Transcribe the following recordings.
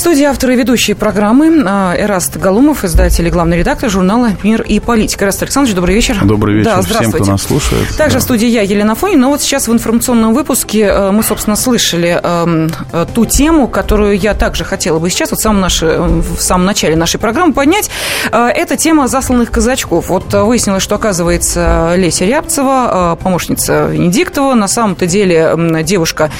Студии авторы и ведущие программы а, Эраст Галумов, издатель и главный редактор журнала «Мир и политика». Эраст Александрович, добрый вечер. Добрый вечер да, всем, кто нас слушает. Также да. в студии я, Елена Фонин. Но вот сейчас в информационном выпуске э, мы, собственно, слышали эм, э, ту тему, которую я также хотела бы сейчас, вот в самом, наше, в самом начале нашей программы поднять. Э, это тема засланных казачков. Вот выяснилось, что, оказывается, Леся Рябцева, помощница Венедиктова, на самом-то деле девушка,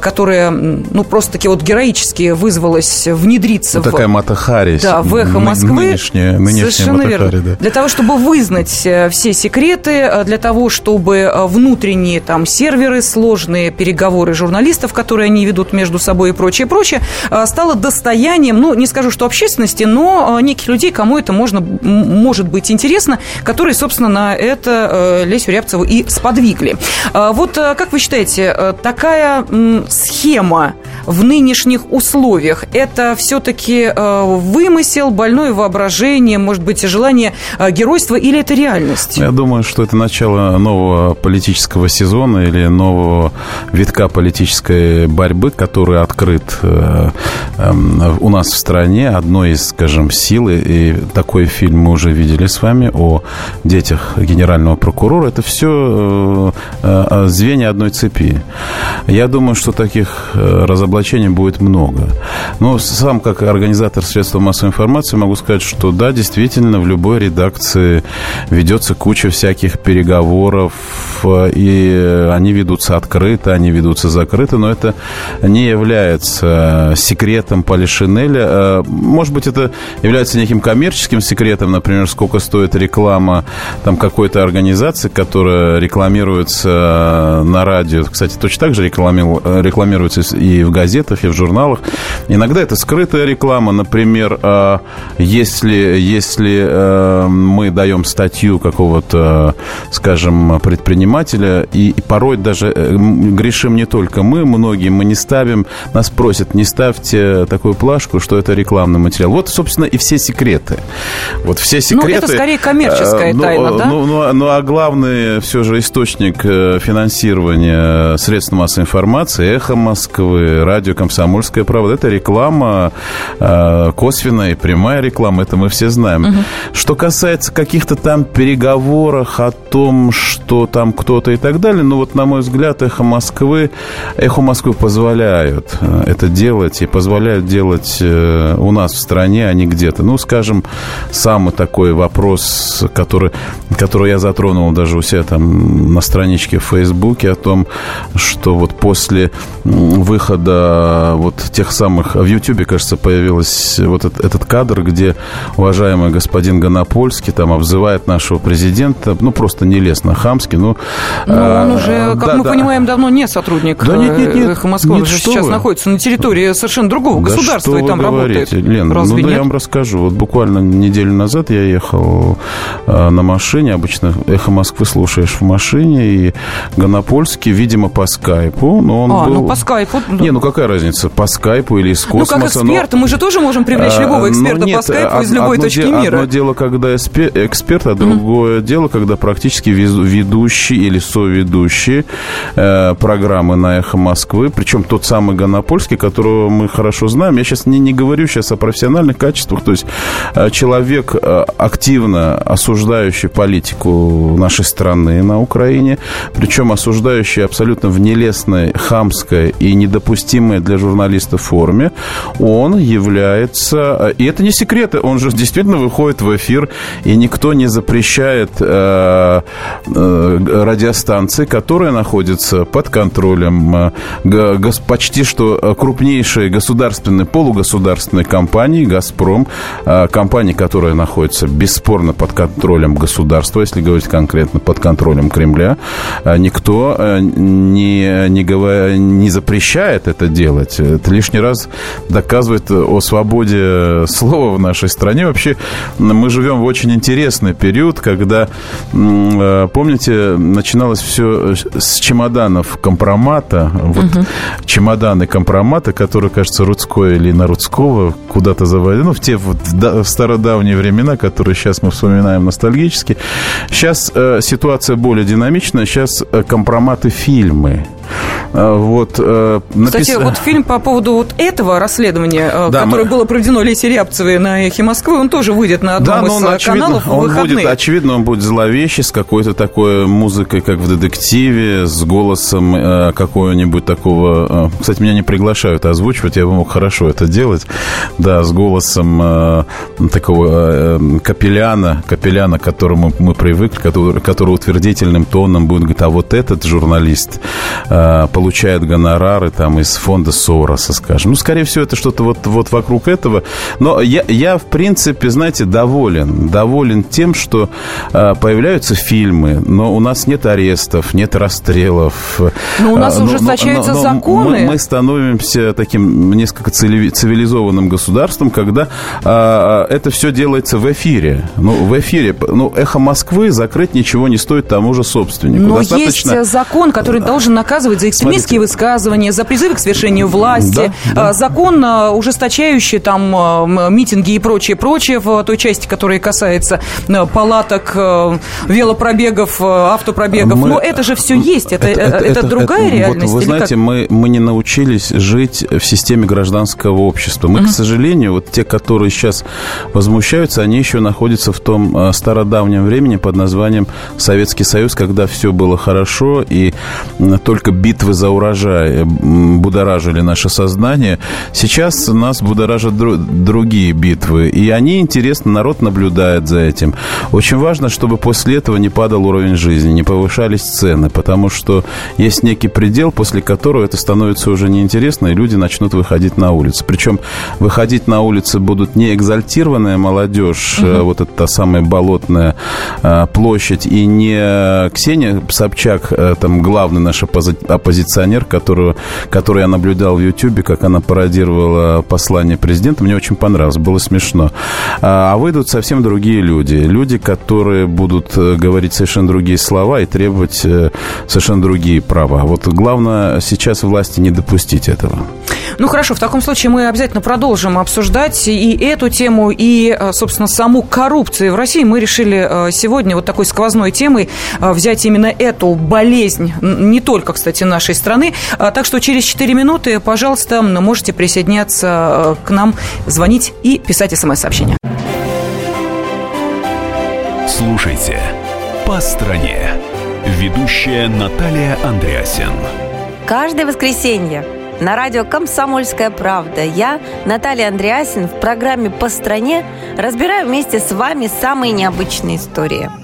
которая, ну, просто-таки вот героически вызвалась внедриться ну, в... Такая Матахари. Да, в эхо Москвы. Нынешняя, нынешняя Совершенно Матахари, верно. Да. Для того, чтобы вызнать э, все секреты, э, для того, чтобы э, внутренние там серверы, сложные переговоры журналистов, которые они ведут между собой и прочее, прочее, стало достоянием, ну, не скажу, что общественности, но неких людей, кому это можно, может быть интересно, которые, собственно, на это Лесю Рябцеву и сподвигли. Вот как вы считаете, такая схема в нынешних условиях, это все-таки э, вымысел, больное воображение, может быть, желание э, геройства или это реальность? Я думаю, что это начало нового политического сезона или нового витка политической борьбы, который открыт э, эм, у нас в стране. Одной из, скажем, сил, и такой фильм мы уже видели с вами о детях генерального прокурора. Это все звенья одной цепи. Я думаю, что таких разоблачений будет много. Но сам, как организатор средств массовой информации, могу сказать, что да, действительно, в любой редакции ведется куча всяких переговоров, и они ведутся открыто, они ведутся закрыто, но это не является секретом Полишинеля. Может быть, это является неким коммерческим секретом, например, сколько стоит реклама там какой-то организации, которая рекламируется на радио. Кстати, точно так же рекламируется и в газетах, и в журналах. Иногда это скрытая реклама, например, а, если, если э, мы даем статью какого-то, скажем, предпринимателя, и, порой даже э, грешим не только мы, многие, мы не ставим, нас просят, не ставьте такую плашку, что это рекламный материал. Вот, собственно, и все секреты. Вот все секреты. Ну, это скорее коммерческая ну, тайна, да? Ну, ну, ну, а главный все же источник финансирования средств массовой информации, эхо Москвы, радио «Комсомольская правда», это реклама Э, косвенная и прямая реклама, это мы все знаем. Угу. Что касается каких-то там переговоров о том, что там кто-то и так далее, ну вот, на мой взгляд, «Эхо Москвы», «Эхо Москвы» позволяют э, это делать и позволяют делать э, у нас в стране, а не где-то. Ну, скажем, самый такой вопрос, который, который я затронул даже у себя там на страничке в Фейсбуке о том, что вот после выхода вот тех самых... В Ютьюбе, кажется, появилась вот этот, этот кадр, где уважаемый господин Гонопольский там обзывает нашего президента, ну, просто нелестно, хамски, ну... Но он а, уже, как да, мы да. понимаем, давно не сотрудник да, нет, нет, нет, «Эхо Москвы», он же сейчас вы. находится на территории совершенно другого да государства и там говорите, работает. Лен, Разве ну, да я вам расскажу. Вот буквально неделю назад я ехал э, на машине, обычно «Эхо Москвы» слушаешь в машине, и Гонопольский, видимо, по скайпу, но он а, был... ну по скайпу... Не, ну какая разница, по скайпу или из космоса? Ну, как эксперт, но... мы же тоже можем привлечь а, любого эксперта нет, по скайпу из любой точки де, мира. Одно дело, когда эксперт, а другое mm-hmm. дело, когда практически ведущий или соведущий э, программы на «Эхо Москвы», причем тот самый Гонопольский, которого мы хорошо знаем. Я сейчас не, не говорю сейчас о профессиональных качествах, то есть э, человек, э, активно осуждающий политику нашей страны на Украине, причем осуждающий абсолютно в нелестной, хамской и недопустимой для журналистов форме, он является... И это не секрет, он же действительно выходит в эфир, и никто не запрещает э, э, радиостанции, которые находятся под контролем э, почти что крупнейшей государственной, полугосударственной компании «Газпром», э, компании, которая находится бесспорно под контролем государства, если говорить конкретно, под контролем Кремля, э, никто э, не, не, говор, не запрещает это это делать. Это лишний раз доказывает о свободе слова в нашей стране. Вообще, мы живем в очень интересный период, когда, э, помните, начиналось все с чемоданов компромата. Вот угу. чемоданы компромата, которые, кажется, Рудской или на Рудского куда-то заводили. Ну, в те в стародавние времена, которые сейчас мы вспоминаем ностальгически. Сейчас э, ситуация более динамичная. Сейчас э, компроматы фильмы. Э, вот, э, напис... Кстати, вот фильм по поводу вот этого расследования, э, да, которое мы... было проведено Лесей Рябцевой на «Эхе Москвы», он тоже выйдет на одном да, из он, каналов он выходные. Будет, очевидно, он будет зловещий, с какой-то такой музыкой, как в детективе, с голосом какого-нибудь такого... Кстати, меня не приглашают озвучивать, я бы мог хорошо это делать. Да, с голосом такого капеляна, капеляна, к которому мы привыкли, который, который утвердительным тоном будет говорить, а вот этот журналист э, получает гонорары там из фонда Сороса, скажем. Ну, скорее всего, это что-то вот, вот вокруг этого. Но я, я, в принципе, знаете, доволен. Доволен тем, что э, появляются фильмы, но у нас нет арестов, нет расстрелов. Но у нас а, ужесточаются но, но, но законы. Мы, мы становимся таким несколько цивилизованным государством, когда э, это все делается в эфире. Ну, в эфире. Ну, «Эхо Москвы» закрыть ничего не стоит тому же собственнику. Но Достаточно... есть закон, который должен наказывать за экстремистские высказывания, за призывы к свершению власти, да, да. закон, а, ужесточающий там а, митинги и прочее, прочее в той части, которая касается а, палаток, велопробегов, автопробегов. Мы... Но это же все есть, это, это, это, это другая это, реальность. Вот, вы знаете, мы, мы не научились жить в системе гражданского общества. Мы, угу. к сожалению, вот те, которые сейчас возмущаются, они еще находятся в том стародавнем времени под названием Советский Союз, когда все было хорошо, и только битвы за урожай э, будоражили наше сознание. Сейчас нас будоражат дру- другие битвы, и они интересны, народ наблюдает за этим. Очень важно, чтобы после этого не падал уровень жизни, не повышались цены, потому что есть некий предел, после которого это становится уже неинтересно, и люди начнут выходить на улицы. Причем выходить на улицы будут не экзальтированная молодежь, угу. вот эта та самая болотная э, площадь, и не Ксения Собчак, там главный наш оппозиционер, которую, которую я наблюдал в Ютьюбе, как она пародировала послание президента. Мне очень понравилось, было смешно. А, а выйдут совсем другие люди. Люди, которые будут э, говорить совершенно другие слова и требовать э, совершенно другие права. Вот главное сейчас власти не допустить этого. Ну хорошо, в таком случае мы обязательно продолжим обсуждать и эту тему, и, э, собственно, саму коррупцию в России. Мы решили сегодня вот такой сквозной темой взять именно эту болезнь, не только, кстати, нашей страны. А, так что через 4 минуты, пожалуйста, можете присоединяться э, к нам, звонить и писать смс-сообщения. Слушайте «По стране». Ведущая Наталья Андреасен. Каждое воскресенье на радио «Комсомольская правда» я, Наталья Андреасин, в программе «По стране» разбираю вместе с вами самые необычные истории –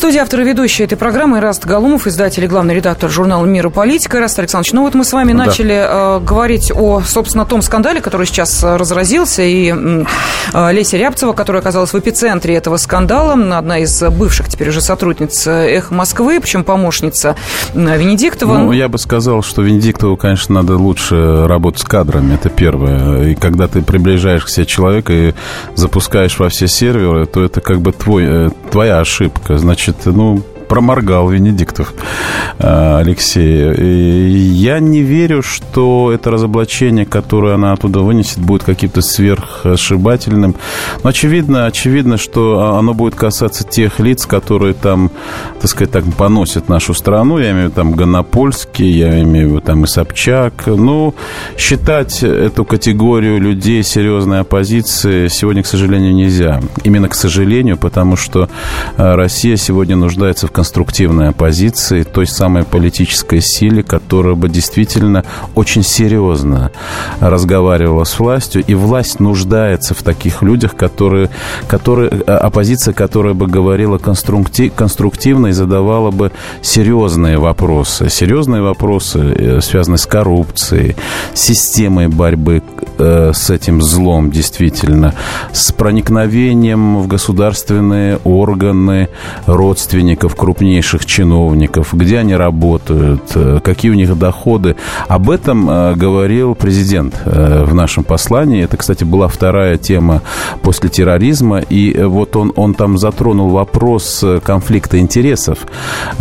Студии автор и этой программы Раст Галумов, издатель и главный редактор журнала «Мир и политика». Раст Александрович, ну вот мы с вами да. начали э, говорить о, собственно, том скандале, который сейчас э, разразился, и э, Леся Рябцева, которая оказалась в эпицентре этого скандала, одна из бывших теперь уже сотрудниц «Эхо Москвы», причем помощница э, Венедиктова. Ну, я бы сказал, что Венедиктову, конечно, надо лучше работать с кадрами, это первое. И когда ты приближаешь к себе человека и запускаешь во все серверы, то это как бы твой, э, твоя ошибка. Значит, Значит, ну, проморгал Венедиктов Алексей. Я не верю, что это разоблачение, которое она оттуда вынесет, будет каким-то сверхошибательным. Но очевидно, очевидно, что оно будет касаться тех лиц, которые там, так сказать, так поносят нашу страну. Я имею в виду там Гонопольский, я имею в виду там и Собчак. Ну, считать эту категорию людей серьезной оппозиции сегодня, к сожалению, нельзя. Именно к сожалению, потому что э, Россия сегодня нуждается в конструктивной оппозиции, той самой политической силе, которая бы действительно очень серьезно разговаривала с властью. И власть нуждается в таких людях, которые, которые э, оппозиция, которая бы говорила конструктивно и задавала бы серьезные вопросы. Серьезные вопросы, э, связанные с коррупцией, системой борьбы с этим злом, действительно, с проникновением в государственные органы родственников крупнейших чиновников, где они работают, э, какие у них доходы. Об этом э, говорил президент э, в нашем послании. Это, кстати, была вторая тема после терроризма. И вот он, он там затронул вопрос конфликта интересов.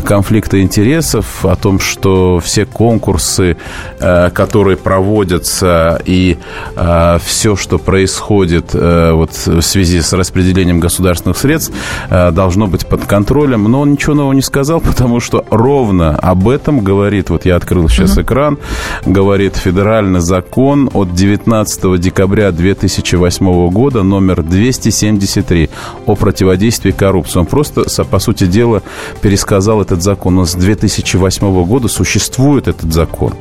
Конфликта интересов о том, что все конкурсы, которые проводятся, и все, что происходит вот в связи с распределением государственных средств, должно быть под контролем. Но он ничего нового не сказал, потому что ровно об этом говорит, вот я открыл сейчас uh-huh. экран, говорит федеральный закон от 19 декабря 2008 года, номер 273 о противодействии коррупции. Он просто, по сути дела, пересказал этот закон. У нас с 2008 года существует этот закон.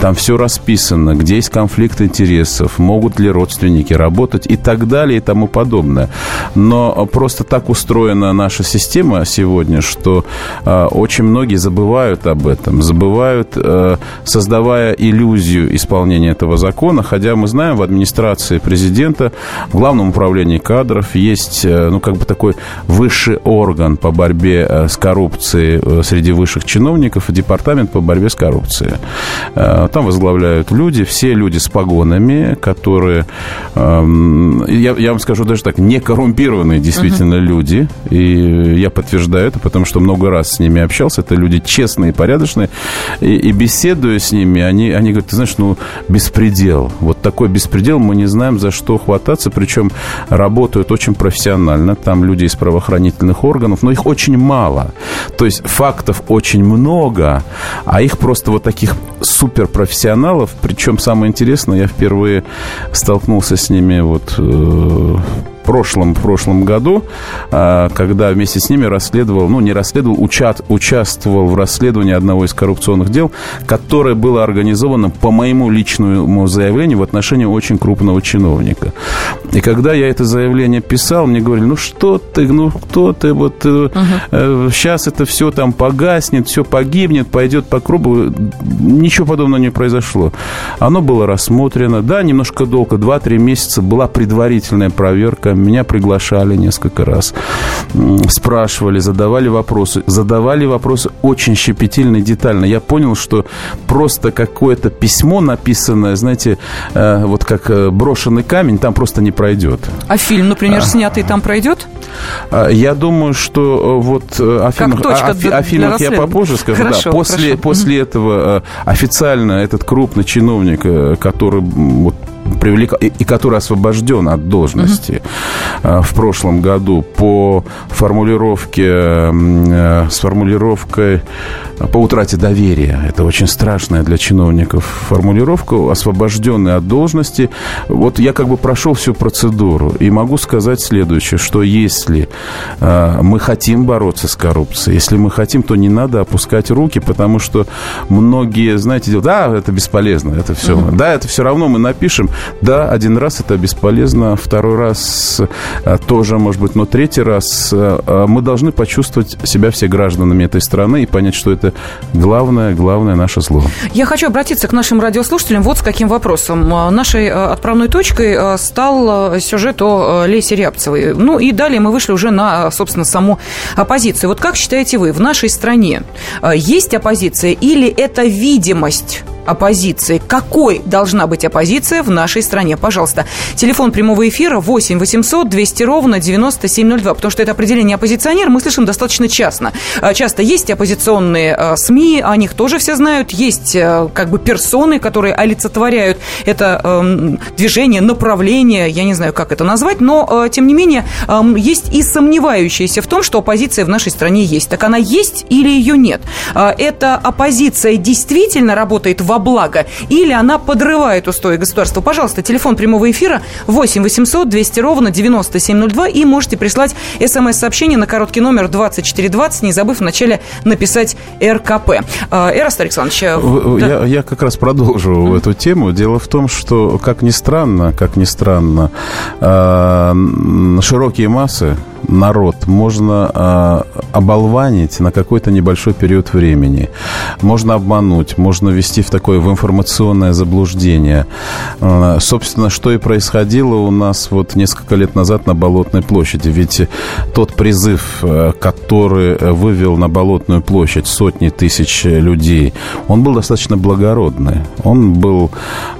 Там все расписано, где есть конфликт интересов, могут ли родственники работать и так далее и тому подобное. Но просто так устроена наша система сегодня, что э, очень многие забывают об этом, забывают, э, создавая иллюзию исполнения этого закона, хотя мы знаем, в администрации президента, в Главном управлении кадров есть, э, ну, как бы такой высший орган по борьбе с коррупцией среди высших чиновников, департамент по борьбе с коррупцией. Там возглавляют люди, все люди с погонами, которые, э, я, я вам скажу даже так, не коррумпированные действительно uh-huh. люди, и я подтверждаю это, потому что много раз с ними общался, это люди честные, порядочные, и, и беседуя с ними, они, они говорят, ты знаешь, ну, беспредел. Вот такой беспредел, мы не знаем, за что хвататься, причем работают очень профессионально, там люди из правоохранительных органов, но их очень мало. То есть фактов очень много, а их просто вот таких суперпрофессионалов, причем самое интересное, я впервые столкнулся с ними вот э, прошлом, прошлом году, а, когда вместе с ними расследовал, ну, не расследовал, учат, участвовал в расследовании одного из коррупционных дел, которое было организовано по моему личному заявлению в отношении очень крупного чиновника. И когда я это заявление писал, мне говорили, ну, что ты, ну, кто ты, вот угу. э, сейчас это все там погаснет, все погибнет, пойдет по кругу. Ничего подобного не произошло. Оно было рассмотрено, да, немножко долго, 2-3 месяца была предварительная проверка, меня приглашали несколько раз, спрашивали, задавали вопросы. Задавали вопросы очень щепетильно и детально. Я понял, что просто какое-то письмо написанное, знаете, э, вот как э, брошенный камень, там просто не пройдет. А фильм, например, а. снятый там пройдет? А, я думаю, что вот о фильмах, о, о, о фильмах я попозже скажу. Хорошо, да, после, хорошо. после этого официально этот крупный чиновник, который вот привлек... и, и который освобожден от должности угу. в прошлом году по формулировке, э, с формулировкой по утрате доверия. Это очень страшная для чиновников формулировка, освобожденный от должности. Вот я как бы прошел всю процедуру и могу сказать следующее, что если э, мы хотим бороться с коррупцией, если мы хотим, то не надо опускать руки, потому что многие, знаете, делают, да, это бесполезно, это все, да, это все равно мы напишем, да, один раз это бесполезно, второй раз э, тоже, может быть, но третий раз э, э, мы должны почувствовать себя все гражданами этой страны и понять, что это главное, главное наше зло. Я хочу обратиться к нашим радиослушателям вот с каким вопросом. Нашей отправной точкой стал сюжет о Лесе Рябцевой. Ну и далее мы вышли уже на, собственно, саму оппозицию. Вот как считаете вы, в нашей стране есть оппозиция или это видимость оппозиции. Какой должна быть оппозиция в нашей стране? Пожалуйста, телефон прямого эфира 8 800 200 ровно 9702, потому что это определение оппозиционер мы слышим достаточно часто. А, часто есть оппозиционные а, СМИ, о них тоже все знают, есть а, как бы персоны, которые олицетворяют это эм, движение, направление, я не знаю, как это назвать, но, тем не менее, эм, есть и сомневающиеся в том, что оппозиция в нашей стране есть. Так она есть или ее нет? Эта оппозиция действительно работает во благо или она подрывает устои государства? Пожалуйста, телефон прямого эфира 8 800 200 ровно 9702 и можете прислать смс-сообщение на короткий номер 2420, не забыв вначале написать РКП. А, Эраст Александрович. Э, да. Я, я как раз продолжу mm. эту тему. Дело в том, что, как ни странно, как ни странно, а, широкие массы народ можно э, оболванить на какой-то небольшой период времени. Можно обмануть, можно ввести в такое в информационное заблуждение. Э, собственно, что и происходило у нас вот несколько лет назад на Болотной площади. Ведь тот призыв, э, который вывел на Болотную площадь сотни тысяч людей, он был достаточно благородный. Он был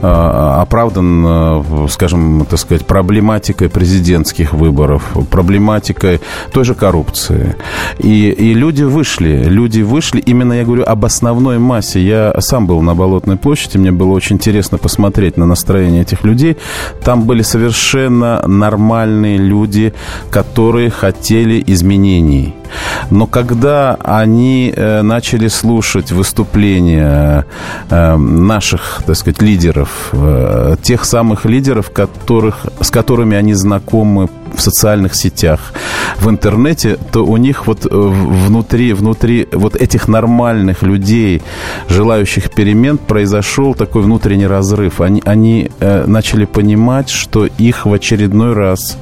э, оправдан, э, скажем, так сказать, проблематикой президентских выборов, проблематикой проблематикой той же коррупции. И, и люди вышли, люди вышли, именно я говорю об основной массе. Я сам был на Болотной площади, мне было очень интересно посмотреть на настроение этих людей. Там были совершенно нормальные люди, которые хотели изменений. Но когда они э, начали слушать выступления э, наших, так сказать, лидеров, э, тех самых лидеров, которых, с которыми они знакомы в социальных сетях, в интернете, то у них вот внутри, внутри вот этих нормальных людей, желающих перемен, произошел такой внутренний разрыв. Они, они начали понимать, что их в очередной раз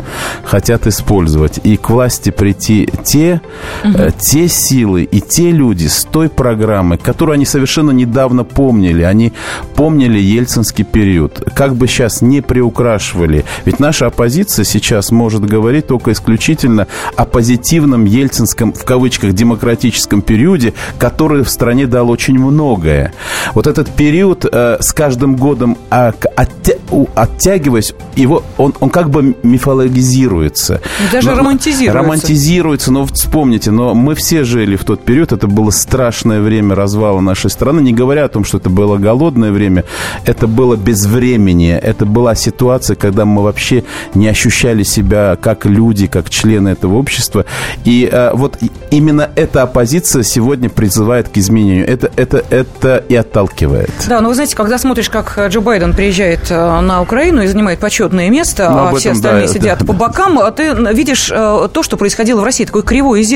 хотят использовать. И к власти прийти те, угу. те силы и те люди с той программой, которую они совершенно недавно помнили. Они помнили ельцинский период. Как бы сейчас не приукрашивали. Ведь наша оппозиция сейчас может говорить только исключительно о позитивном ельцинском, в кавычках, демократическом периоде, который в стране дал очень многое. Вот этот период э, с каждым годом э, оття, оттягиваясь, его, он, он как бы мифологизируется. Даже но, романтизируется. Романтизируется, но вспомните, но мы все жили в тот период, это было страшное время развала нашей страны, не говоря о том, что это было голодное время, это было безвременье, это была ситуация, когда мы вообще не ощущали себя как люди, как члены этого общества. И э, вот именно эта оппозиция сегодня призывает к изменению. Это, это, это и отталкивает. Да, но вы знаете, когда смотришь, как Джо Байден приезжает э, на Украину и занимает почетное место, ну, а этом, все остальные да, сидят да, по бокам, а ты видишь э, то, что происходило в России, такое кривое зеркало.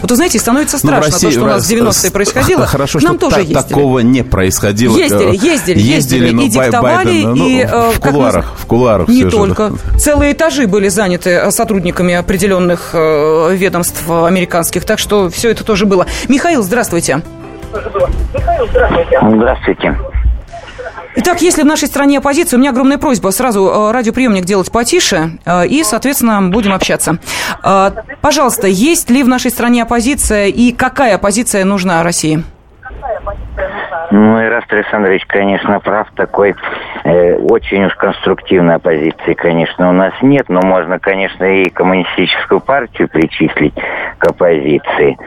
Вот вы знаете, становится ну, страшно России, то, что у нас в 90-е происходило. Хорошо, Нам что тоже та, такого не происходило. Ездили, ездили, ездили, но и диктовали, Байден, ну, и... В кулуарах, в кулуарах Не только. Же. Целые этажи были заняты сотрудниками определенных ведомств американских, так что все это тоже было. Михаил, здравствуйте. Михаил, здравствуйте. Здравствуйте. Итак, если в нашей стране оппозиция, у меня огромная просьба сразу э, радиоприемник делать потише, э, и, соответственно, будем общаться. Э, пожалуйста, есть ли в нашей стране оппозиция, и какая оппозиция нужна России? Ну, Ираст Александрович, конечно, прав. Такой э, очень уж конструктивной оппозиции, конечно, у нас нет. Но можно, конечно, и коммунистическую партию причислить к оппозиции.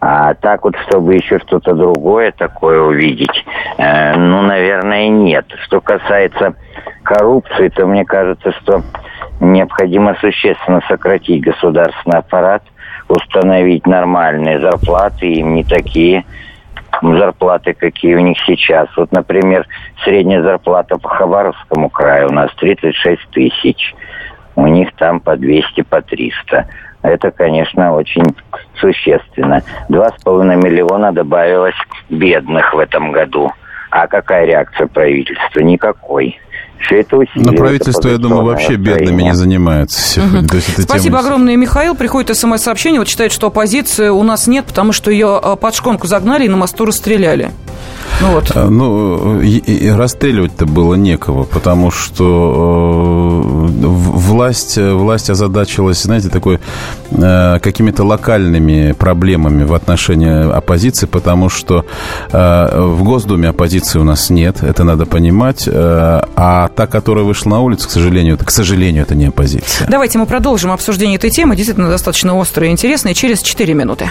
А так вот, чтобы еще что-то другое такое увидеть, э, ну, наверное, нет. Что касается коррупции, то мне кажется, что необходимо существенно сократить государственный аппарат, установить нормальные зарплаты, им не такие зарплаты, какие у них сейчас. Вот, например, средняя зарплата по Хабаровскому краю у нас 36 тысяч. У них там по 200, по 300. Это, конечно, очень существенно. Два с половиной миллиона добавилось бедных в этом году. А какая реакция правительства? Никакой. Все это усиливает. Но правительство, я думаю, вообще бедными не занимается. Угу. То есть это Спасибо тема... огромное, Михаил. Приходит смс-сообщение, вот считает, что оппозиции у нас нет, потому что ее а, под шконку загнали и на мосту расстреляли. Ну вот. А, ну, расстреливать-то было некого, потому что э, власть, власть озадачилась, знаете, такой э, какими-то локальными проблемами в отношении оппозиции, потому что э, в Госдуме оппозиции у нас нет, это надо понимать, а та, которая вышла на улицу, к сожалению, это, к сожалению, это не оппозиция. Давайте мы продолжим обсуждение этой темы, действительно достаточно острой и интересной, через 4 минуты.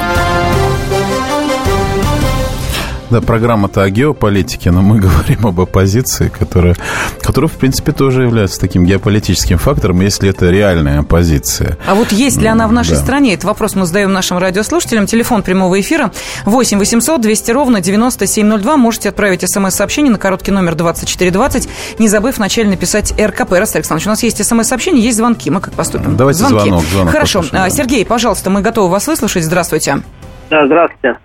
Да, программа-то о геополитике, но мы говорим об оппозиции, которая, которая, в принципе, тоже является таким геополитическим фактором, если это реальная оппозиция. А вот есть ли она в нашей да. стране? Этот вопрос мы задаем нашим радиослушателям. Телефон прямого эфира 8 800 200 ровно 9702. Можете отправить смс-сообщение на короткий номер 2420, не забыв вначале написать РКП. Раз, Александрович, у нас есть смс-сообщение, есть звонки. Мы как поступим? Давайте звонки. звонок. звонок Хорошо. Послушаем, да. Сергей, пожалуйста, мы готовы вас выслушать. Здравствуйте. Да, здравствуйте.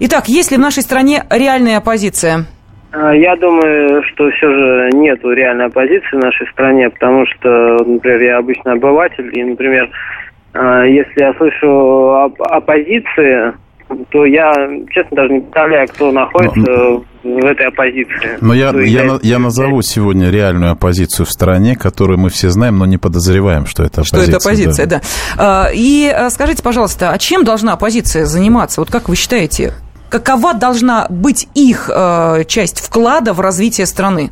Итак, есть ли в нашей стране реальная оппозиция? А, я думаю, что все же нет реальной оппозиции в нашей стране, потому что, например, я обычный обыватель, и, например, а, если я слышу оппозиции, то я, честно, даже не представляю, кто находится но, в этой оппозиции. Но я, я, я назову сегодня реальную оппозицию в стране, которую мы все знаем, но не подозреваем, что это оппозиция. Что это оппозиция, да. да. И скажите, пожалуйста, а чем должна оппозиция заниматься? Вот как вы считаете, какова должна быть их э, часть вклада в развитие страны?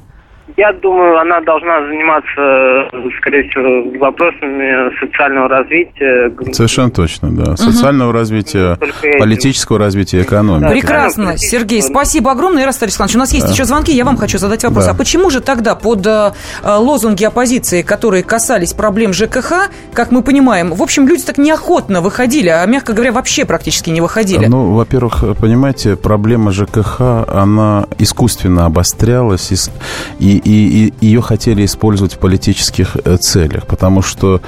Я думаю, она должна заниматься, скорее всего, вопросами социального развития. Совершенно точно, да. Социального угу. развития, политического развития, экономики. Прекрасно, Сергей. Спасибо огромное, Ярослав Александрович. У нас есть да. еще звонки. Я вам хочу задать вопрос. Да. А почему же тогда под э, лозунги оппозиции, которые касались проблем ЖКХ, как мы понимаем, в общем, люди так неохотно выходили, а, мягко говоря, вообще практически не выходили? Ну, во-первых, понимаете, проблема ЖКХ, она искусственно обострялась и и, и ее хотели использовать в политических э, целях, потому что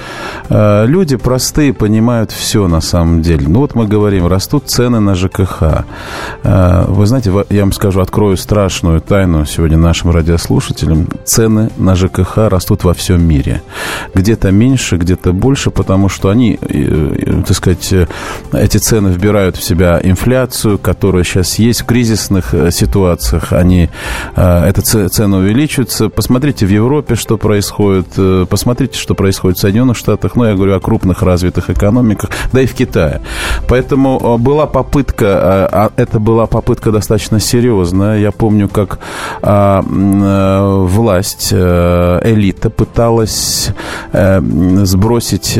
э, люди простые понимают все на самом деле. Ну вот мы говорим, растут цены на ЖКХ. Э, вы знаете, я вам скажу, открою страшную тайну сегодня нашим радиослушателям. Цены на ЖКХ растут во всем мире. Где-то меньше, где-то больше, потому что они, э, так сказать, э, эти цены вбирают в себя инфляцию, которая сейчас есть в кризисных э, ситуациях. Они, э, эта цена увеличивается двигаются. Посмотрите в Европе, что происходит. Э, посмотрите, что происходит в Соединенных Штатах. Ну, я говорю о крупных развитых экономиках. Да и в Китае. Поэтому э, была попытка, э, а это была попытка достаточно серьезная. Я помню, как а, власть, элита пыталась сбросить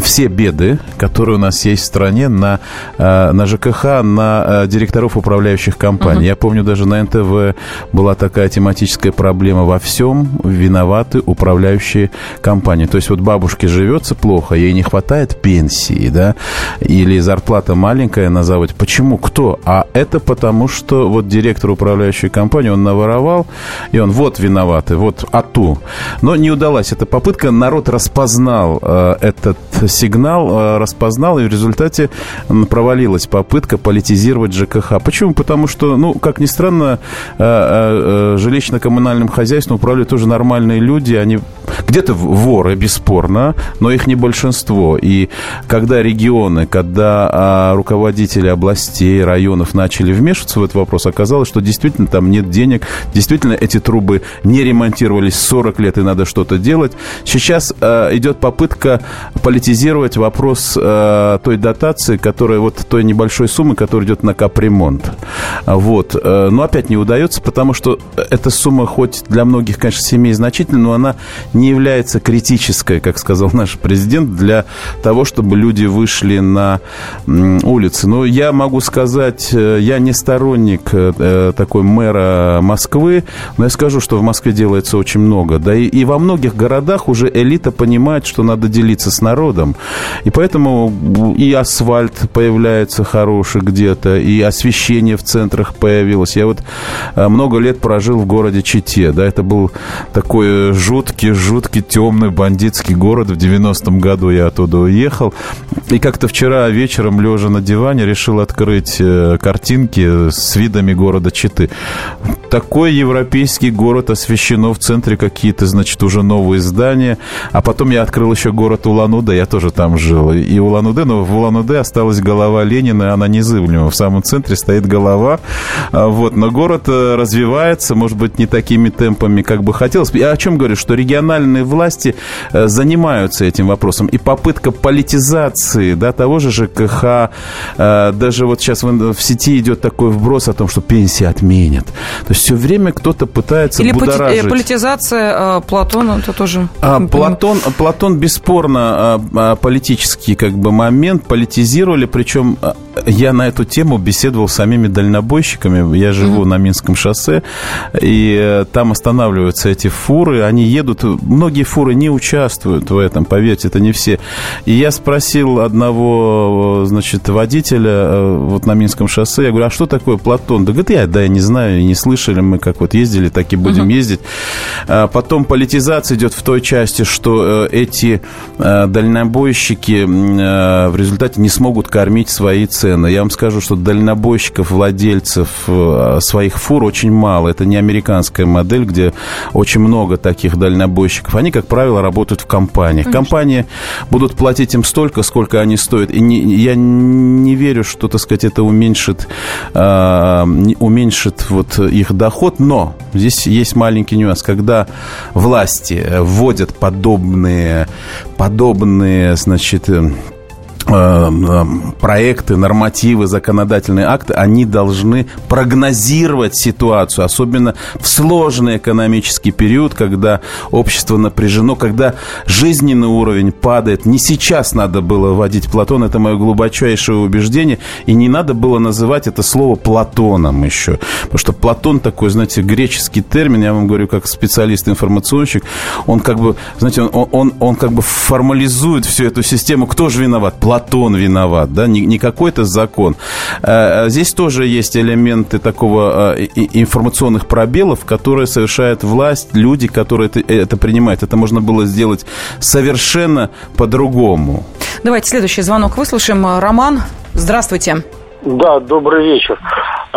все беды, которые у нас есть в стране, на, на ЖКХ, на директоров управляющих компаний. Uh-huh. Я помню, даже на НТВ была такая тематическая экономическая проблема во всем, виноваты управляющие компании. То есть вот бабушке живется плохо, ей не хватает пенсии, да, или зарплата маленькая на заводе. Почему? Кто? А это потому, что вот директор управляющей компании, он наворовал, и он вот виноватый, вот ату. Но не удалась эта попытка, народ распознал э, этот сигнал, э, распознал, и в результате провалилась попытка политизировать ЖКХ. Почему? Потому что, ну, как ни странно, э, э, э жилищно коммунальным хозяйством управляют тоже нормальные люди. Они где-то воры, бесспорно, но их не большинство. И когда регионы, когда а, руководители областей, районов начали вмешиваться в этот вопрос, оказалось, что действительно там нет денег, действительно эти трубы не ремонтировались 40 лет, и надо что-то делать. Сейчас а, идет попытка политизировать вопрос а, той дотации, которая вот той небольшой суммы, которая идет на капремонт. Вот. А, но опять не удается, потому что это сумма хоть для многих, конечно, семей значительная, но она не является критической, как сказал наш президент, для того, чтобы люди вышли на улицы. Но я могу сказать, э, я не сторонник э, такой мэра Москвы, но я скажу, что в Москве делается очень много. Да и, и во многих городах уже элита понимает, что надо делиться с народом. И поэтому и асфальт появляется хороший где-то, и освещение в центрах появилось. Я вот э, много лет прожил в городе Чите. Да, это был такой жуткий, жуткий, темный бандитский город. В 90-м году я оттуда уехал. И как-то вчера вечером, лежа на диване, решил открыть э, картинки с видами города Читы. Такой европейский город освещено в центре какие-то, значит, уже новые здания. А потом я открыл еще город Улан-Удэ, я тоже там жил. И Улан-Удэ, но в Улан-Удэ осталась голова Ленина, она незыблема. В самом центре стоит голова. А, вот. Но город э, развивается, может быть, не такими темпами, как бы хотелось. Я о чем говорю? Что региональные власти э, занимаются этим вопросом. И попытка политизации да, того же ЖКХ, э, даже вот сейчас в, сети идет такой вброс о том, что пенсии отменят. То есть все время кто-то пытается Или будоражить. политизация Платона, это тоже... А, Платон, Платон бесспорно а, а, политический как бы момент, политизировали, причем я на эту тему беседовал с самими дальнобойщиками. Я живу mm-hmm. на Минском шоссе, и э, там останавливаются эти фуры. Они едут, многие фуры не участвуют в этом, поверьте, это не все. И я спросил одного, значит, водителя э, вот на Минском шоссе, я говорю, а что такое Платон? Да говорит, я, да, я не знаю, не слышали, мы как вот ездили, так и будем mm-hmm. ездить. А потом политизация идет в той части, что э, эти дальнобойщики в результате не смогут кормить свои цели цены. Я вам скажу, что дальнобойщиков, владельцев э, своих фур очень мало. Это не американская модель, где очень много таких дальнобойщиков. Они, как правило, работают в компаниях. Конечно. Компании будут платить им столько, сколько они стоят. И не, я не верю, что, так сказать, это уменьшит, э, уменьшит вот их доход. Но здесь есть маленький нюанс. Когда власти вводят подобные, подобные значит, э, проекты, нормативы, законодательные акты, они должны прогнозировать ситуацию, особенно в сложный экономический период, когда общество напряжено, когда жизненный уровень падает. Не сейчас надо было вводить Платон, это мое глубочайшее убеждение, и не надо было называть это слово Платоном еще, потому что Платон такой, знаете, греческий термин, я вам говорю как специалист-информационщик, он как бы, знаете, он, он, он как бы формализует всю эту систему, кто же виноват? Платон Платон виноват, да, не, не какой-то закон. Э, э, здесь тоже есть элементы такого э, информационных пробелов, которые совершает власть, люди, которые это, это принимают. Это можно было сделать совершенно по-другому. Давайте следующий звонок выслушаем. Роман, здравствуйте. Да, добрый вечер.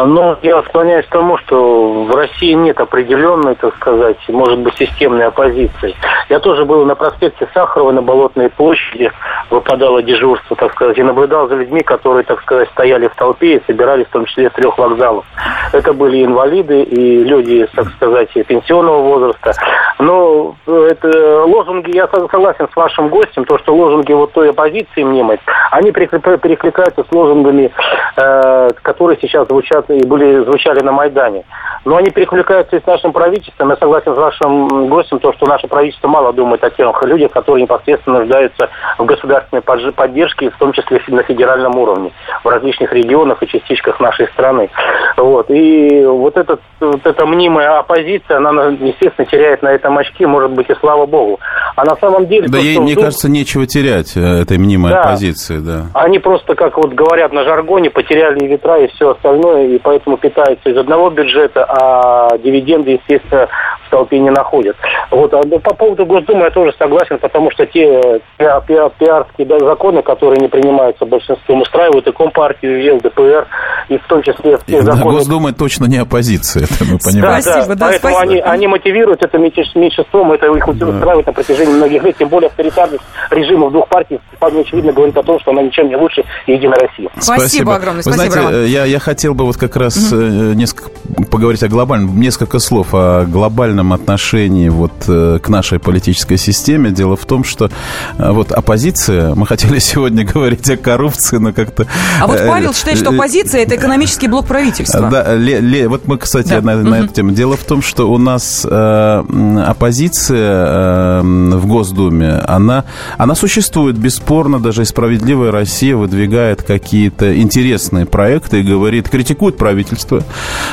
Но я склоняюсь к тому, что в России нет определенной, так сказать, может быть, системной оппозиции. Я тоже был на проспекте Сахарова, на Болотной площади, выпадало дежурство, так сказать, и наблюдал за людьми, которые, так сказать, стояли в толпе и собирались в том числе с трех вокзалов. Это были инвалиды и люди, так сказать, пенсионного возраста. Но это лозунги, я согласен с вашим гостем, то, что лозунги вот той оппозиции мнимой, они перекликаются с лозунгами, э, которые сейчас звучат и были, звучали на Майдане. Но они перекликаются и с нашим правительством. Я согласен с вашим гостем, то, что наше правительство мало думает о тех людях, которые непосредственно нуждаются в государственной поддержке, в том числе на федеральном уровне, в различных регионах и частичках нашей страны. Вот. И вот, этот, вот эта мнимая оппозиция, она, естественно, теряет на этом очки, может быть, и слава богу. А на самом деле... Да, то, ей, мне вдруг... кажется, нечего терять э, этой мнимой да. оппозиции, да. Они просто, как вот говорят на жаргоне, потеряли ветра и все остальное, и поэтому питаются из одного бюджета, а дивиденды, естественно, в толпе не находят. Вот. А по поводу Госдумы я тоже согласен, потому что те пиар, пиар, пиарские законы, которые не принимаются большинством, устраивают и Компартию, и ЛДПР, и в том числе все законы... Госдума точно не оппозиция, это мы понимаем. Да, спасибо, да, да, поэтому спасибо. Они, они мотивируют это меньшинством, это их устраивает да. на протяжении многих лет, тем более авторитарных режимов двух партий, вполне очевидно говорит о том, что она ничем не лучше Единой России. Спасибо, спасибо огромное, Вы спасибо, знаете, я, я хотел бы вот как раз угу. несколько поговорить о глобальном, несколько слов о глобальном отношении вот э, к нашей политической системе. Дело в том, что э, вот оппозиция, мы хотели сегодня говорить о коррупции, но как-то... А вот Павел считает, что оппозиция это экономический блок правительства. Да, ле, ле, вот мы, кстати, да. на, на угу. эту тему. Дело в том, что у нас э, оппозиция э, в Госдуме, она, она существует бесспорно, даже и справедливая Россия выдвигает какие-то интересные проекты и говорит, критикует правительство.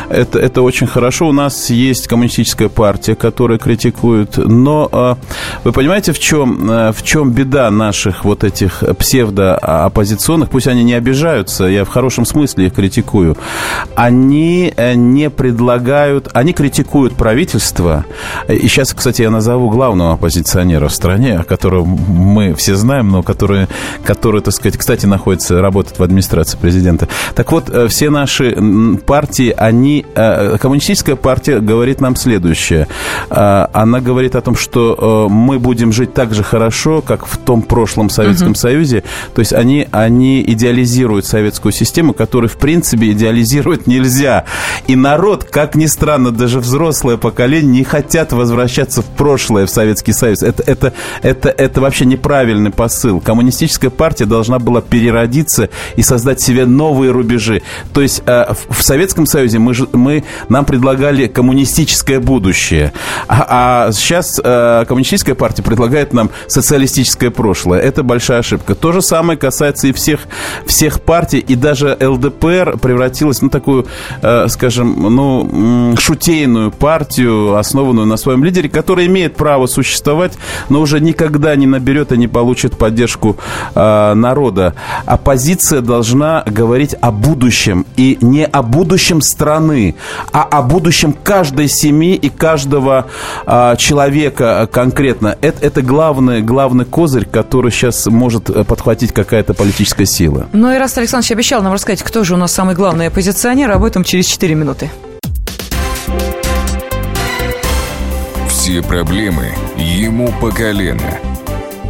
Это, это очень хорошо. У нас есть коммунистическая партия, которая критикует. Но э, вы понимаете, в чем, э, в чем беда наших вот этих псевдооппозиционных? Пусть они не обижаются, я в хорошем смысле их критикую. Они э, не предлагают, они критикуют правительство. И сейчас, кстати, я назову главного оппозиционера в стране, о котором мы все знаем, но который, который так сказать, кстати, находится, работает в администрации президента. Так вот, все наши партии, они... Коммунистическая партия говорит нам следующее. Она говорит о том, что мы будем жить так же хорошо, как в том прошлом Советском угу. Союзе. То есть они, они идеализируют советскую систему, которую, в принципе, идеализировать нельзя. И народ, как ни странно, даже взрослое поколение не хотят возвращаться в прошлое, в Советский Союз. Это, это, это, это вообще неправильный посыл. Коммунистическая партия должна была переродиться и создать себе новые рубежи. То есть э, в Советском Союзе мы, мы, нам предлагали коммунистическое будущее. А, а сейчас э, коммунистическая партия предлагает нам социалистическое прошлое. Это большая ошибка. То же самое касается и всех, всех партий, и даже ЛДПР превратилась в ну, такую, э, скажем, ну, шутейную партию, основанную на своем лидере, которая имеет право существовать, но уже никогда не наберет и не получит поддержку э, народа. Оппозиция должна говорить о будущем, и не о будущем страны, а о будущем каждой семьи и каждого э, человека конкретно. Это, это главный, главный козырь, который сейчас может э, подхватить какая-то политическая сила. Ну и раз Александрович обещал нам рассказать, кто же у нас самый главный оппозиционер, об этом через 4 минуты. Все проблемы ему по колено.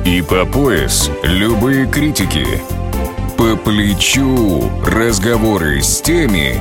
И по пояс любые критики. По плечу разговоры с теми,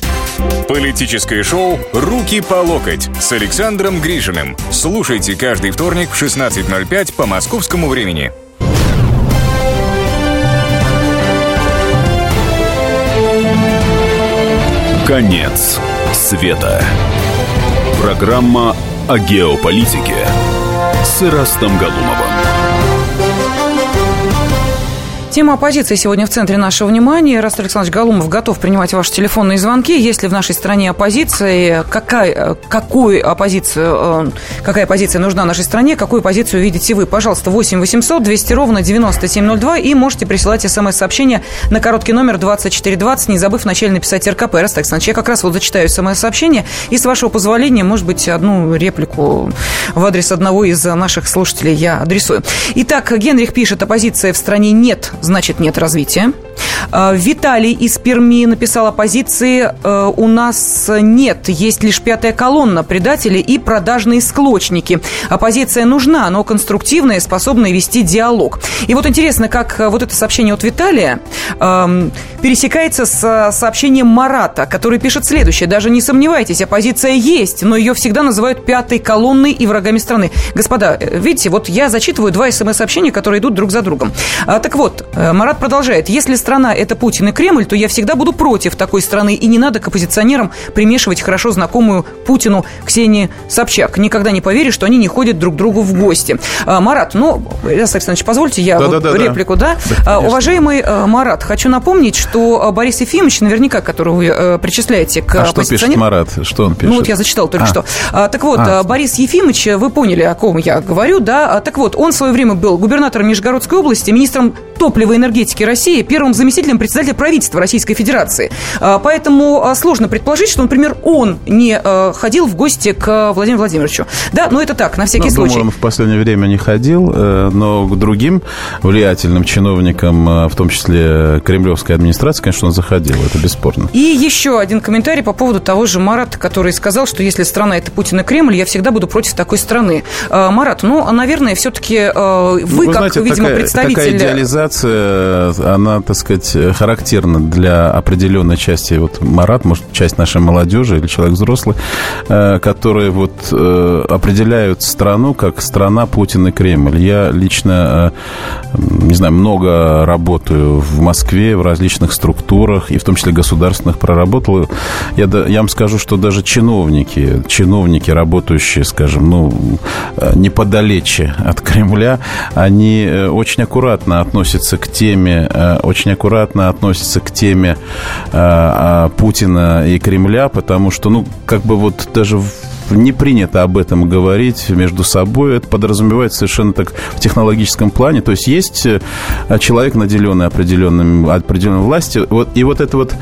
Политическое шоу «Руки по локоть» с Александром Грижиным. Слушайте каждый вторник в 16.05 по московскому времени. Конец света. Программа о геополитике с Ирастом Галумовым. Тема оппозиции сегодня в центре нашего внимания. Растор Александрович Галумов готов принимать ваши телефонные звонки. Есть ли в нашей стране оппозиция? Какая, какую оппозицию, э, какая позиция нужна нашей стране? Какую позицию видите вы? Пожалуйста, 8 800 200 ровно 9702 и можете присылать смс-сообщение на короткий номер 2420, не забыв вначале написать РКП. Растор Александрович, я как раз вот зачитаю смс-сообщение и, с вашего позволения, может быть, одну реплику в адрес одного из наших слушателей я адресую. Итак, Генрих пишет, оппозиции в стране нет значит нет развития. А, Виталий из Перми написал оппозиции э, «У нас нет, есть лишь пятая колонна, предатели и продажные склочники. Оппозиция нужна, но конструктивная, способная вести диалог». И вот интересно, как э, вот это сообщение от Виталия эм, пересекается с сообщением Марата, который пишет следующее. «Даже не сомневайтесь, оппозиция есть, но ее всегда называют пятой колонной и врагами страны». Господа, э, видите, вот я зачитываю два смс-сообщения, которые идут друг за другом. А, так вот, Марат продолжает. «Если страна это Путин и Кремль, то я всегда буду против такой страны. И не надо к оппозиционерам примешивать хорошо знакомую Путину Ксении Собчак. Никогда не поверишь, что они не ходят друг к другу в гости. А, Марат, ну, Ильяс Александрович, позвольте я да, вот да, да, реплику, да? да Уважаемый а, Марат, хочу напомнить, что Борис Ефимович, наверняка, которого вы причисляете к а что пишет Марат? Что он пишет? Ну, вот я зачитал только а. что. Так вот, а. Борис Ефимович, вы поняли, о ком я говорю, да? Так вот, он в свое время был губернатором Нижегородской области, министром топлива и энергетики России первым заместителем председателя правительства Российской Федерации. А, поэтому а, сложно предположить, что, например, он не а, ходил в гости к Владимиру Владимировичу. Да, но это так, на всякий ну, случай. Думаю, он в последнее время не ходил, э, но к другим влиятельным чиновникам, э, в том числе кремлевской администрации, конечно, он заходил, это бесспорно. И еще один комментарий по поводу того же Марата, который сказал, что если страна это Путин и Кремль, я всегда буду против такой страны. Марат, ну, наверное, все-таки вы, вы как, знаете, видимо, такая, представитель... Такая идеализация, она, так сказать, характерна для определенной части. Вот Марат, может, часть нашей молодежи или человек взрослый, э, которые вот э, определяют страну как страна Путин и Кремль. Я лично, э, не знаю, много работаю в Москве, в различных структурах, и в том числе государственных проработал. Я, я вам скажу, что даже чиновники, чиновники, работающие, скажем, ну, неподалече от Кремля, они очень аккуратно относятся к теме, очень аккуратно относятся к теме Путина и Кремля, потому что, ну, как бы вот даже не принято об этом говорить между собой. Это подразумевается совершенно так в технологическом плане. То есть есть э, человек, наделенный определенным, определенной властью. Вот, и вот это вот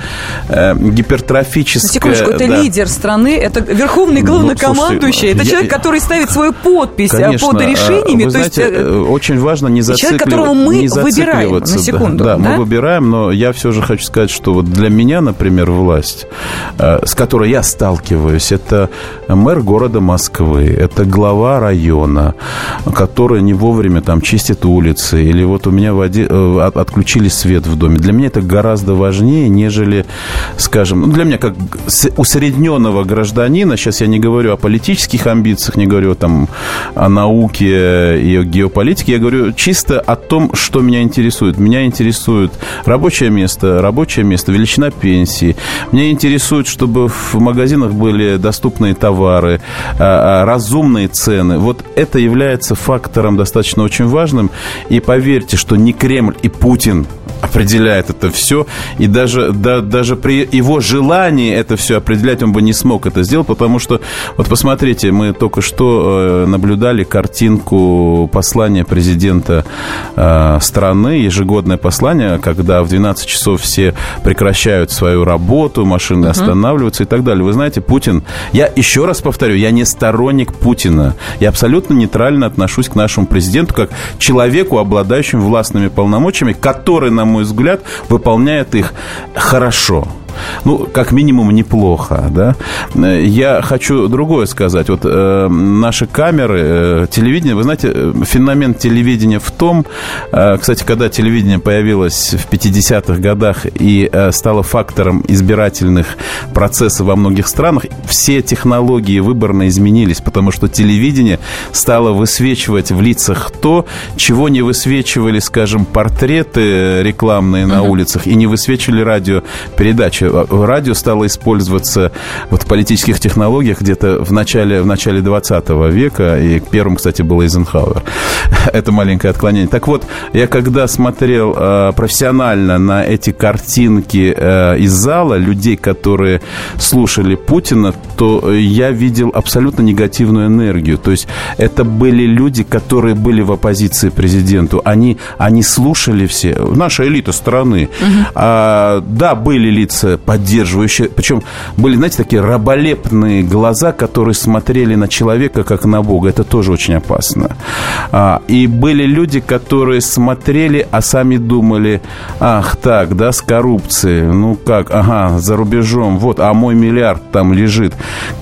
э, гипертрофическое... На секундочку, это да. лидер страны, это верховный главнокомандующий, ну, это я, человек, который ставит свою подпись э, конечно, под решениями. Вы знаете, есть, э, очень важно не зацикливаться. Человек, которого мы выбираем, на секунду. Да, да, мы выбираем, но я все же хочу сказать, что вот для меня, например, власть, с которой я сталкиваюсь, это мэр города Москвы, это глава района, который не вовремя там чистит улицы, или вот у меня воде, э, отключили свет в доме. Для меня это гораздо важнее, нежели, скажем, ну, для меня как усредненного гражданина, сейчас я не говорю о политических амбициях, не говорю там о науке и о геополитике, я говорю чисто о том, что меня интересует. Меня интересует рабочее место, рабочее место, величина пенсии. Меня интересует, чтобы в магазинах были доступные товары, товары, а, а, разумные цены. Вот это является фактором достаточно очень важным. И поверьте, что не Кремль и Путин определяет это все. И даже, да, даже при его желании это все определять он бы не смог это сделать, потому что, вот посмотрите, мы только что э, наблюдали картинку послания президента э, страны, ежегодное послание, когда в 12 часов все прекращают свою работу, машины uh-huh. останавливаются и так далее. Вы знаете, Путин, я еще раз повторю, я не сторонник Путина. Я абсолютно нейтрально отношусь к нашему президенту как человеку, обладающему властными полномочиями, который, на мой взгляд, выполняет их хорошо ну, как минимум, неплохо, да. Я хочу другое сказать. Вот э, наши камеры, э, телевидение, вы знаете, э, феномен телевидения в том, э, кстати, когда телевидение появилось в 50-х годах и э, стало фактором избирательных процессов во многих странах, все технологии выборно изменились, потому что телевидение стало высвечивать в лицах то, чего не высвечивали, скажем, портреты рекламные на улицах и не высвечивали радиопередачи радио стало использоваться вот в политических технологиях где-то в начале, в начале 20 века, и первым, кстати, был Эйзенхауэр. Это маленькое отклонение. Так вот, я когда смотрел э, профессионально на эти картинки э, из зала, людей, которые слушали Путина, то я видел абсолютно негативную энергию. То есть это были люди, которые были в оппозиции президенту. Они, они слушали все. Наша элита страны. Угу. А, да, были лица поддерживающие. Причем были, знаете, такие раболепные глаза, которые смотрели на человека, как на Бога. Это тоже очень опасно. А, и были люди, которые смотрели, а сами думали, ах, так, да, с коррупцией. Ну как, ага, за рубежом, вот, а мой миллиард там лежит.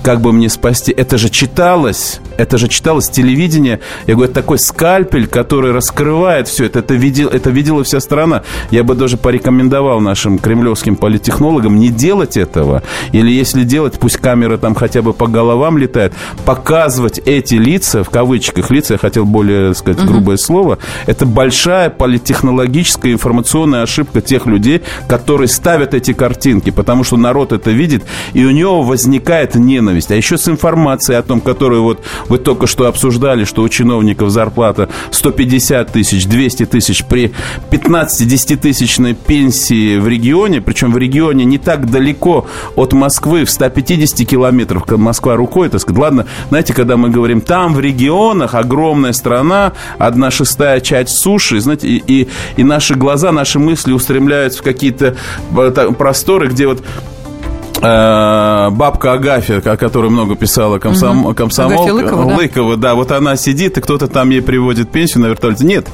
Как бы мне спасти? Это же читалось, это же читалось телевидение. Я говорю, это такой скальпель, который раскрывает все это. Это, видел, это видела вся страна. Я бы даже порекомендовал нашим кремлевским политтехнологам коллегам не делать этого, или если делать, пусть камера там хотя бы по головам летает, показывать эти лица, в кавычках лица, я хотел более сказать грубое uh-huh. слово, это большая политтехнологическая информационная ошибка тех людей, которые ставят эти картинки, потому что народ это видит, и у него возникает ненависть. А еще с информацией о том, которую вот вы только что обсуждали, что у чиновников зарплата 150 тысяч, 200 тысяч при 15-10 тысячной пенсии в регионе, причем в регионе не так далеко от Москвы, в 150 километров, Москва рукой, так сказать. Ладно, знаете, когда мы говорим, там в регионах огромная страна, одна шестая часть суши, знаете, и, и, и наши глаза, наши мысли устремляются в какие-то э, просторы, где вот бабка Агафья, о которой много писала комсом... угу. комсомолка. Лыкова, да? Лыкова, да. Вот она сидит, и кто-то там ей приводит пенсию на вертолете. Нет,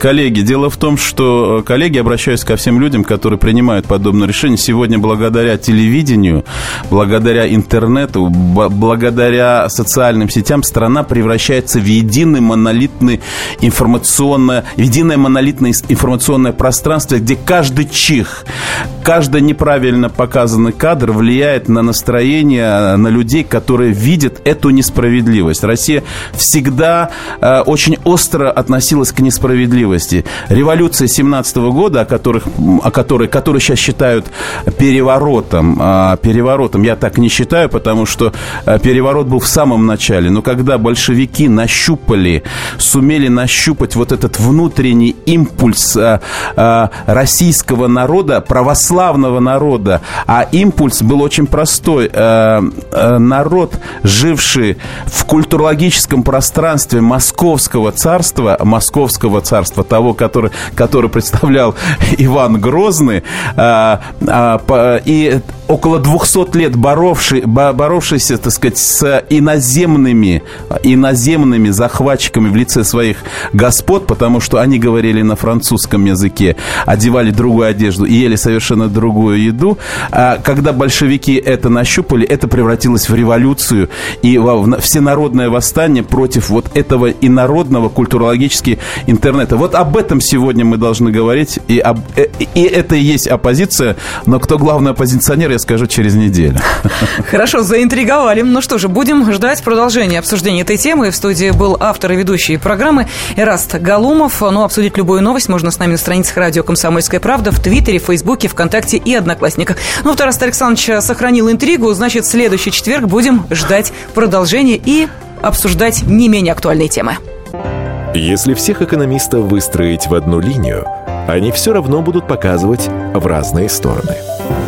коллеги, дело в том, что коллеги, обращаюсь ко всем людям, которые принимают подобное решение, сегодня благодаря телевидению, благодаря интернету, благодаря социальным сетям страна превращается в единый монолитный информационное, единое монолитное информационное пространство, где каждый чих, каждый неправильно показанный кадр влияет на настроение, на людей, которые видят эту несправедливость. Россия всегда э, очень остро относилась к несправедливости. Революция 17 года, о, которых, о которой, которую сейчас считают переворотом, э, переворотом я так не считаю, потому что э, переворот был в самом начале. Но когда большевики нащупали, сумели нащупать вот этот внутренний импульс э, э, российского народа, православного народа, а импульс был очень простой. Э, э, народ, живший в культурологическом пространстве Московского царства, Московского царства, того, который, который представлял Иван Грозный, э, и около 200 лет боровший, боровшийся, так сказать, с иноземными, иноземными захватчиками в лице своих господ, потому что они говорили на французском языке, одевали другую одежду и ели совершенно другую еду. А когда большевики это нащупали, это превратилось в революцию и в всенародное восстание против вот этого инородного культурологически интернета. Вот об этом сегодня мы должны говорить, и, об, э, и это и есть оппозиция, но кто главный оппозиционер, я скажу через неделю. Хорошо, заинтриговали. Ну что же, будем ждать продолжения обсуждения этой темы. В студии был автор и ведущий программы Эраст Галумов. Ну, обсудить любую новость можно с нами на страницах радио «Комсомольская правда» в Твиттере, Фейсбуке, ВКонтакте и Одноклассниках. Ну, вот Эраст Александрович сохранил интригу, значит, в следующий четверг будем ждать продолжения и обсуждать не менее актуальные темы. Если всех экономистов выстроить в одну линию, они все равно будут показывать в разные стороны –